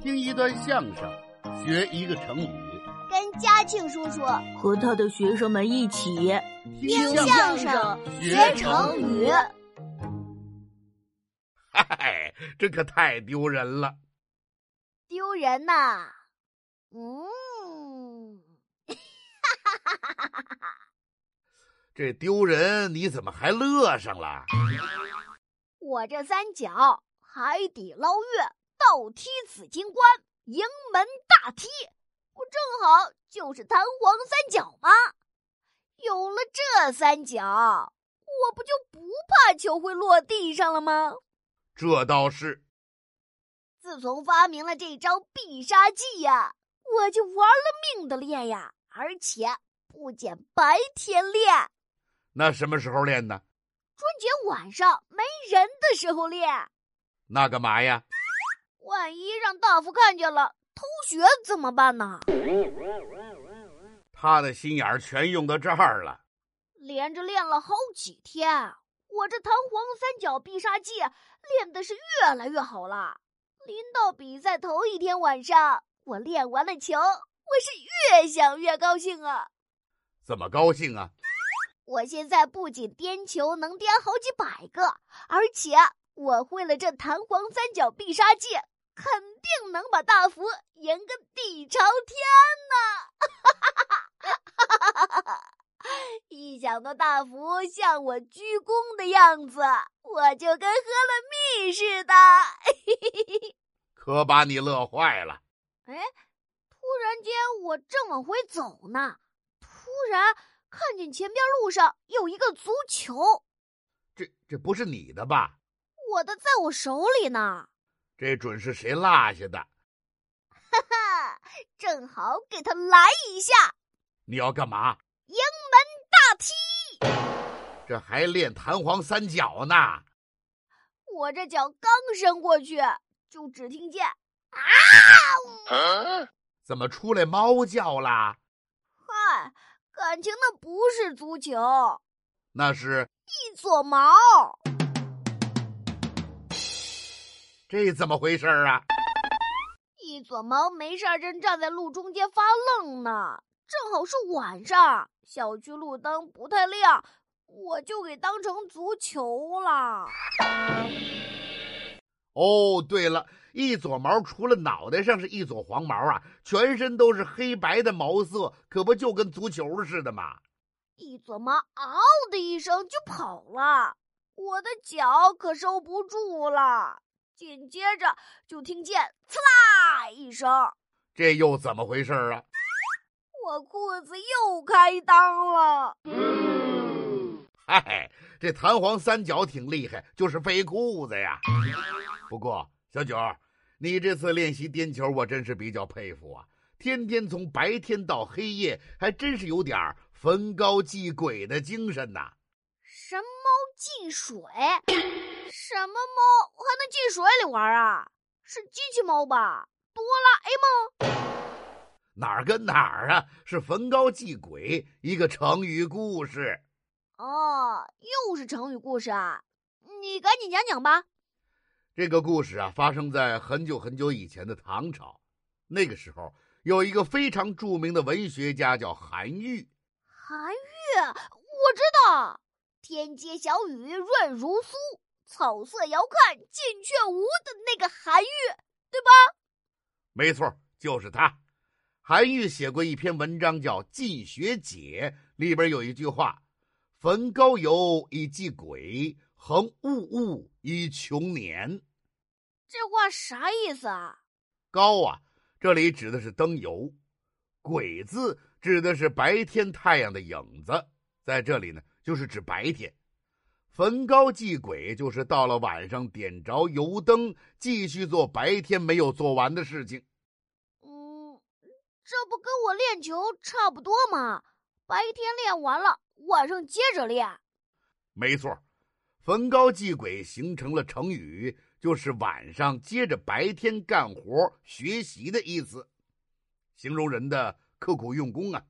听一段相声，学一个成语。跟嘉庆叔叔和他的学生们一起听相声学成语。嗨，这可太丢人了！丢人呐！嗯，哈哈哈哈哈！这丢人，你怎么还乐上了？我这三脚海底捞月，倒踢紫金关，迎门大踢。不正好就是弹簧三角吗？有了这三角，我不就不怕球会落地上了吗？这倒是。自从发明了这招必杀技呀，我就玩了命的练呀，而且不减白天练。那什么时候练呢？春节晚上没人的时候练。那干嘛呀？万一让大夫看见了。偷学怎么办呢？他的心眼儿全用到这儿了。连着练了好几天，我这弹簧三角必杀技练的是越来越好了。临到比赛头一天晚上，我练完了球，我是越想越高兴啊！怎么高兴啊？我现在不仅颠球能颠好几百个，而且我会了这弹簧三角必杀技。肯定能把大福赢个地朝天呢！一想到大福向我鞠躬的样子，我就跟喝了蜜似的。可把你乐坏了！哎，突然间我正往回走呢，突然看见前边路上有一个足球。这这不是你的吧？我的在我手里呢。这准是谁落下的？哈哈，正好给他来一下。你要干嘛？迎门大踢。这还练弹簧三角呢。我这脚刚伸过去，就只听见啊！怎么出来猫叫啦？嗨，感情那不是足球，那是一撮毛。这怎么回事啊？一撮毛没事正站在路中间发愣呢，正好是晚上，小区路灯不太亮，我就给当成足球了。哦，对了，一撮毛除了脑袋上是一撮黄毛啊，全身都是黑白的毛色，可不就跟足球似的吗？一撮毛嗷的一声就跑了，我的脚可收不住了。紧接着就听见“刺啦”一声，这又怎么回事啊？我裤子又开裆了。嗨，这弹簧三角挺厉害，就是费裤子呀。不过小九，你这次练习颠球，我真是比较佩服啊！天天从白天到黑夜，还真是有点逢高继鬼的精神呐。神猫进水。什么猫还能进水里玩啊？是机器猫吧？哆啦 A 梦？哪儿跟哪儿啊？是焚高祭鬼，一个成语故事。哦，又是成语故事啊！你赶紧讲讲吧。这个故事啊，发生在很久很久以前的唐朝。那个时候，有一个非常著名的文学家叫韩愈。韩愈，我知道，天街小雨润如酥。草色遥看近却无的那个韩愈，对吧？没错，就是他。韩愈写过一篇文章叫《进学解》，里边有一句话：“焚高油以祭鬼，横物物以穷年。”这话啥意思啊？高啊，这里指的是灯油；鬼字指的是白天太阳的影子，在这里呢，就是指白天。焚高祭鬼，就是到了晚上点着油灯，继续做白天没有做完的事情。嗯，这不跟我练球差不多吗？白天练完了，晚上接着练。没错，焚高祭鬼形成了成语，就是晚上接着白天干活学习的意思，形容人的刻苦用功啊。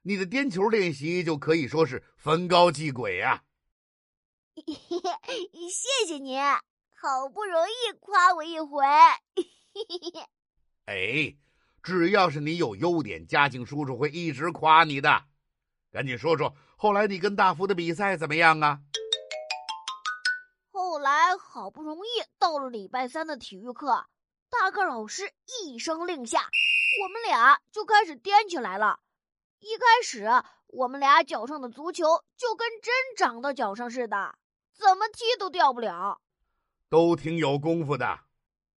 你的颠球练习就可以说是焚高祭鬼啊。谢谢您，好不容易夸我一回。哎，只要是你有优点，嘉庆叔叔会一直夸你的。赶紧说说，后来你跟大福的比赛怎么样啊？后来好不容易到了礼拜三的体育课，大个老师一声令下，我们俩就开始颠起来了。一开始，我们俩脚上的足球就跟针长到脚上似的，怎么踢都掉不了。都挺有功夫的。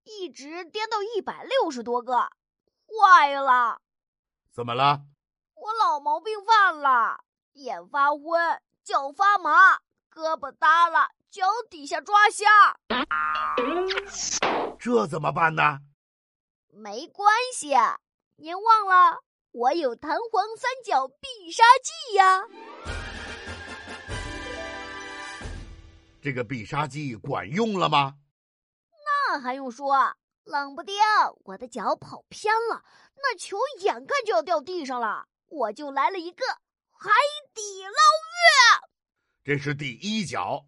一直颠到一百六十多个，坏了！怎么了？我老毛病犯了，眼发昏，脚发麻，胳膊耷拉，脚底下抓瞎。这怎么办呢？没关系，您忘了我有弹簧三角必杀技呀。这个必杀技管用了吗？那还用说？冷不丁我的脚跑偏了，那球眼看就要掉地上了，我就来了一个海底捞月。这是第一脚。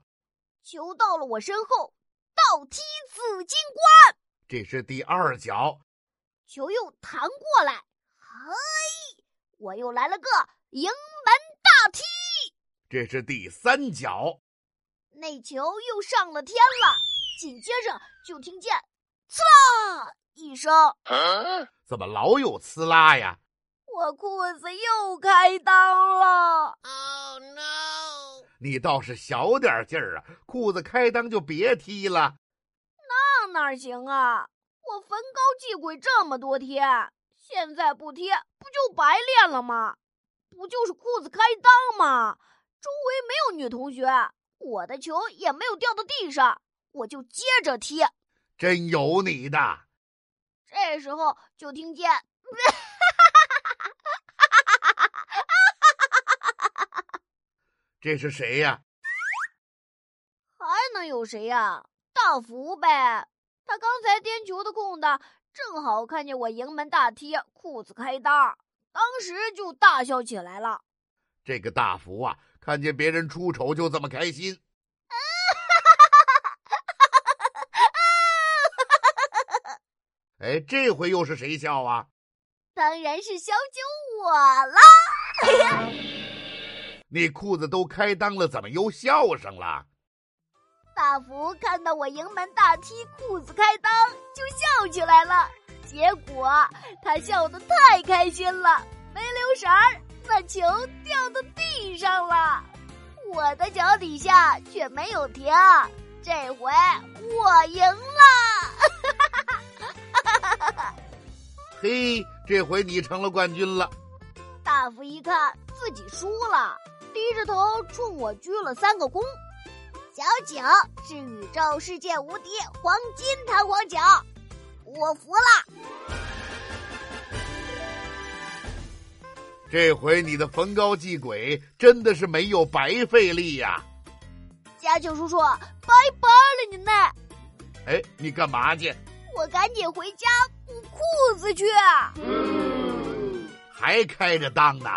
球到了我身后，倒踢紫金冠。这是第二脚。球又弹过来，嘿，我又来了个迎门大踢。这是第三脚。那球又上了天了，紧接着就听见“呲啦”一声，怎么老有呲啦呀？我裤子又开裆了！Oh no！你倒是小点劲儿啊，裤子开裆就别踢了。那哪行啊？我焚高祭鬼这么多天，现在不踢不就白练了吗？不就是裤子开裆吗？周围没有女同学。我的球也没有掉到地上，我就接着踢。真有你的！这时候就听见，这是谁呀？还能有谁呀？大福呗！他刚才颠球的空档，正好看见我迎门大踢，裤子开裆，当时就大笑起来了。这个大福啊！看见别人出丑就这么开心，哎，这回又是谁笑啊？当然是小九我了。你裤子都开裆了，怎么又笑上了？大福看到我迎门大踢，裤子开裆就笑起来了。结果他笑得太开心了，没留神儿。那球掉到地上了，我的脚底下却没有停。这回我赢了！嘿，这回你成了冠军了。大福一看自己输了，低着头冲我鞠了三个躬。小九是宇宙世界无敌黄金弹簧脚，我服了。这回你的逢高祭鬼真的是没有白费力呀！家庆叔叔，拜拜了您呢。哎，你干嘛去？我赶紧回家补裤子去。还开着裆呢。